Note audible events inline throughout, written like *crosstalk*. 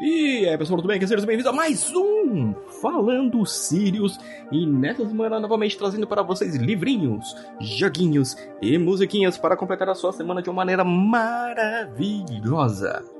E aí pessoal, tudo bem? Sejam bem-vindos a mais um Falando Sirius E nessa semana novamente trazendo para vocês livrinhos, joguinhos e musiquinhas Para completar a sua semana de uma maneira maravilhosa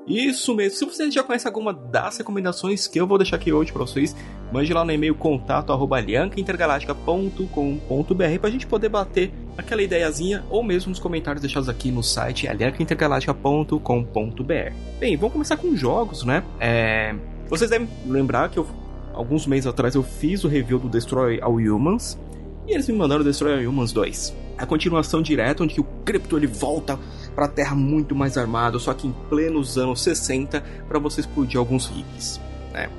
Isso mesmo, se você já conhece alguma das recomendações que eu vou deixar aqui hoje para vocês Mande lá no e-mail contato aliancaintergaláctica.com.br Pra gente poder bater aquela ideiazinha Ou mesmo nos comentários deixados aqui no site aliancaintergaláctica.com.br Bem, vamos começar com jogos, né? É, vocês devem lembrar que eu, alguns meses atrás eu fiz o review do Destroy All Humans e eles me mandaram Destroy Humans 2. A continuação direta, onde o Crypto ele volta para a Terra muito mais armado, só que em plenos anos 60, para você explodir alguns hippies. Né?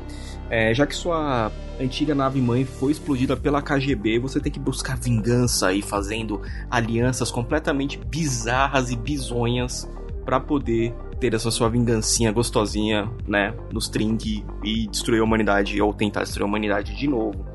É, já que sua antiga nave mãe foi explodida pela KGB, você tem que buscar vingança aí, fazendo alianças completamente bizarras e bizonhas para poder ter essa sua vingancinha gostosinha, né, nos trinque e destruir a humanidade ou tentar destruir a humanidade de novo.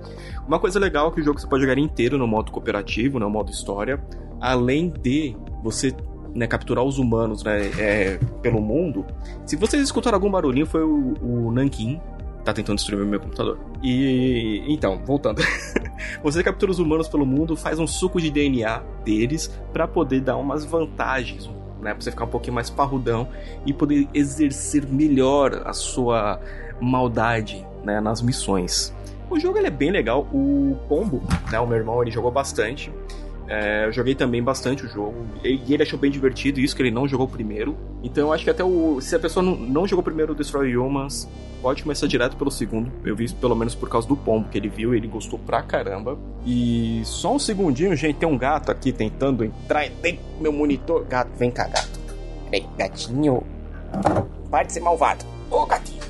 Uma coisa legal é que o jogo você pode jogar inteiro no modo cooperativo, no modo história, além de você né, capturar os humanos né, é, pelo mundo. Se vocês escutaram algum barulhinho, foi o, o Nankin tá tentando destruir meu computador. E então, voltando. *laughs* você captura os humanos pelo mundo, faz um suco de DNA deles para poder dar umas vantagens, né? Pra você ficar um pouquinho mais parrudão e poder exercer melhor a sua maldade, né? Nas missões. O jogo ele é bem legal. O Pombo, né? O meu irmão, ele jogou bastante. É, eu joguei também bastante o jogo e ele achou bem divertido isso que ele não jogou primeiro. Então eu acho que até o se a pessoa não, não jogou primeiro o Destroy Humans, pode começar direto pelo segundo. Eu vi pelo menos por causa do pombo que ele viu, ele gostou pra caramba. E só um segundinho, gente, tem um gato aqui tentando entrar do meu monitor. Gato, vem cá, gato. Ei, gatinho. Pare de ser malvado. Ô, gatinho.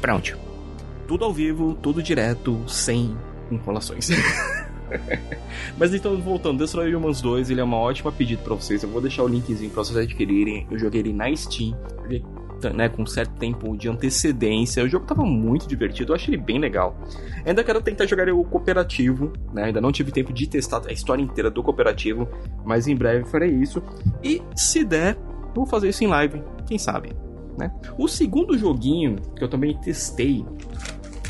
Pronto. Tudo ao vivo, tudo direto, sem enrolações. *laughs* Mas então, voltando, Destroy Humans 2, ele é uma ótima pedida para vocês. Eu vou deixar o linkzinho pra vocês adquirirem. Eu joguei ele na Steam, né, com certo tempo de antecedência. O jogo tava muito divertido, eu achei ele bem legal. Ainda quero tentar jogar o cooperativo, né? Ainda não tive tempo de testar a história inteira do cooperativo, mas em breve farei isso. E se der, vou fazer isso em live, quem sabe, né? O segundo joguinho que eu também testei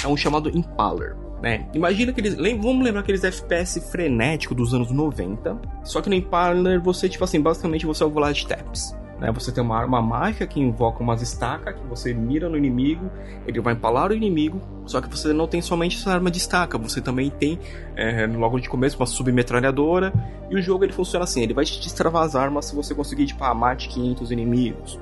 é um chamado Impaler né? Imagina aqueles. Vamos lembrar aqueles FPS frenéticos dos anos 90. Só que no Impaler você, tipo assim, basicamente você é o Vlad Taps. Né? Você tem uma arma mágica que invoca umas estacas que você mira no inimigo, ele vai empalar o inimigo. Só que você não tem somente essa arma de estaca, você também tem, é, logo de começo, uma submetralhadora. E o jogo ele funciona assim: ele vai te destravar as armas se você conseguir, tipo, ah, mate 500 inimigos.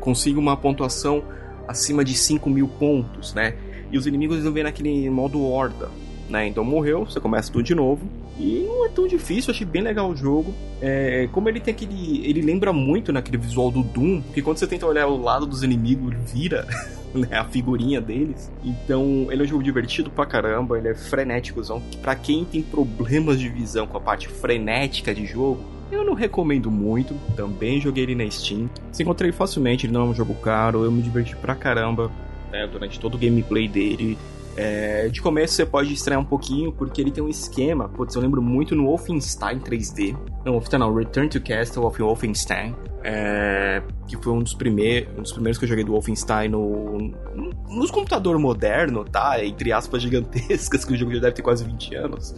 Consiga uma pontuação acima de 5 mil pontos, né? E os inimigos vão ver naquele modo horda, né? Então morreu, você começa tudo de novo. E não é tão difícil, achei bem legal o jogo. É, como ele tem aquele. Ele lembra muito naquele visual do Doom, que quando você tenta olhar o lado dos inimigos, ele vira *laughs* né, a figurinha deles. Então, ele é um jogo divertido pra caramba, ele é frenéticozão. Pra quem tem problemas de visão com a parte frenética de jogo, eu não recomendo muito, também joguei ele na Steam. Se encontrei facilmente, ele não é um jogo caro, eu me diverti pra caramba né, durante todo o gameplay dele. É, de começo você pode estranhar um pouquinho, porque ele tem um esquema, putz, eu lembro muito no Wolfenstein 3D. Não, Wolfenstein não, Return to Castle of Wolfenstein. É, que foi um dos, primeiros, um dos primeiros que eu joguei do Wolfenstein no, no, nos computador moderno, tá? Entre aspas gigantescas, *laughs* que o jogo já deve ter quase 20 anos.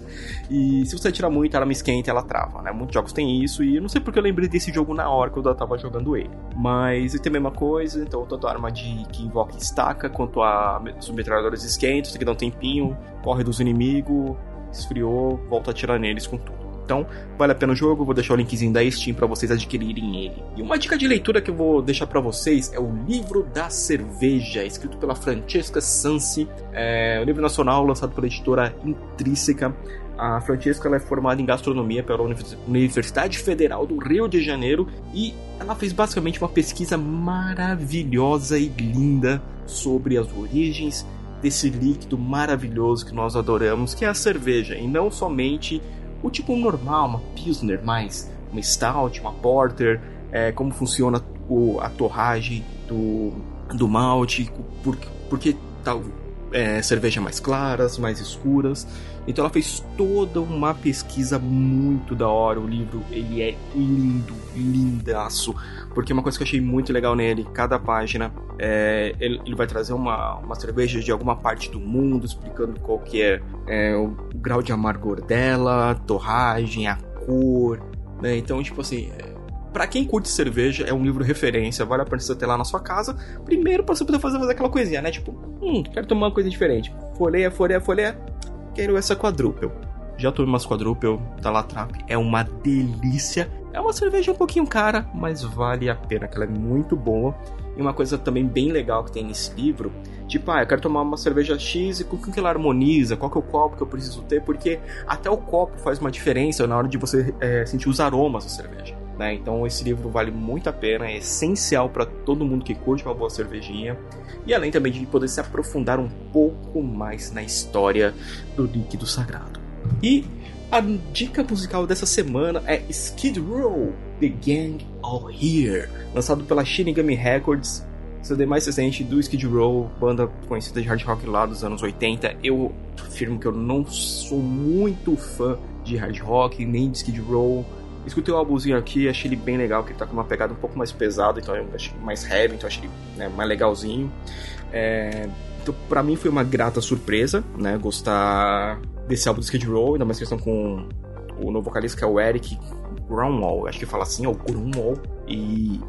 E se você tirar muito, ela me esquenta e ela trava, né? Muitos jogos têm isso, e eu não sei porque eu lembrei desse jogo na hora que eu tava jogando ele. Mas ele tem a mesma coisa, então tanto a arma de, que invoca estaca, quanto a submetralhadoras esquentam, tem que dar um tempinho, corre dos inimigos, esfriou, volta a atirar neles com tudo. Então, vale a pena o jogo, vou deixar o linkzinho da Steam para vocês adquirirem ele. E uma dica de leitura que eu vou deixar para vocês é o Livro da Cerveja, escrito pela Francesca Sansi, é um livro nacional lançado pela editora Intrínseca. A Francesca é formada em gastronomia pela Universidade Federal do Rio de Janeiro e ela fez basicamente uma pesquisa maravilhosa e linda sobre as origens desse líquido maravilhoso que nós adoramos, que é a cerveja, e não somente o tipo normal, uma Pilsner mais uma Stout, uma Porter, é, como funciona o, a torragem do, do malte, por, porque tal, é, cerveja mais claras, mais escuras. Então ela fez toda uma pesquisa muito da hora. O livro ele é lindo, lindaço. Porque uma coisa que eu achei muito legal nele, cada página é, ele, ele, vai trazer uma, uma cerveja de alguma parte do mundo, explicando qual que é, é o, grau de amargor dela, a torragem, a cor. Né? Então, tipo assim, é, para quem curte cerveja, é um livro referência, vale a pena você ter lá na sua casa. Primeiro, para você poder fazer, fazer aquela coisinha, né? Tipo, hum, quero tomar uma coisa diferente. Folheia, folheia, folheia. Quero essa quadruple. Já tomei umas quadruple da Latrap. É uma delícia. É uma cerveja um pouquinho cara, mas vale a pena, que ela é muito boa. E uma coisa também bem legal que tem nesse livro, tipo, ah, eu quero tomar uma cerveja X e com que ela harmoniza, qual que é o copo que eu preciso ter, porque até o copo faz uma diferença na hora de você é, sentir os aromas da cerveja. Né? Então esse livro vale muito a pena, é essencial para todo mundo que curte uma boa cervejinha. E além também de poder se aprofundar um pouco mais na história do líquido sagrado. E a dica musical dessa semana é Skid Row, The Gang All Here, lançado pela Shinigami Records, CD mais recente do Skid Row, banda conhecida de hard rock lá dos anos 80. Eu afirmo que eu não sou muito fã de hard rock, nem de Skid Row, Escutei o álbumzinho aqui, achei ele bem legal, que ele tá com uma pegada um pouco mais pesada, então eu achei mais heavy, então achei ele né, mais legalzinho. É, então, pra mim foi uma grata surpresa, né, gostar desse álbum do Skid Row, ainda mais questão com o novo vocalista que é o Eric Grunwald, acho que fala assim, é o Grunwald, e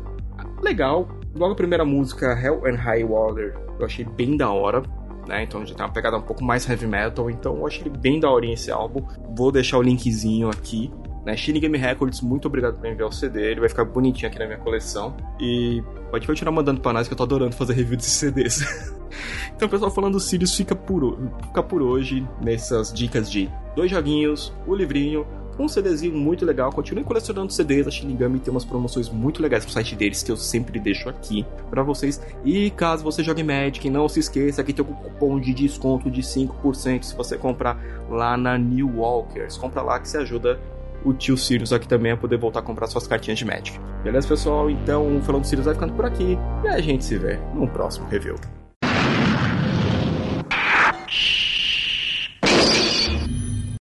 legal. Logo a primeira música, Hell and High Water, eu achei bem da hora, né? Então já tem uma pegada um pouco mais heavy metal, então eu achei bem da hora esse álbum. Vou deixar o linkzinho aqui né? Shinigami Records, muito obrigado por enviar o CD, ele vai ficar bonitinho aqui na minha coleção. E pode continuar mandando pra nós que eu tô adorando fazer review desses CDs. *laughs* então, pessoal, falando do Sirius, fica por, fica por hoje nessas dicas de dois joguinhos, o livrinho, um CDzinho muito legal. Continue colecionando CDs. A Shinigami tem umas promoções muito legais no site deles que eu sempre deixo aqui para vocês. E caso você jogue Magic, não se esqueça que tem um cupom de desconto de 5% se você comprar lá na New Walkers. Compra lá que se ajuda o tio Sirius aqui também a poder voltar a comprar suas cartinhas de Magic. Beleza, pessoal? Então, falando do Sirius vai ficando por aqui e a gente se vê no próximo review.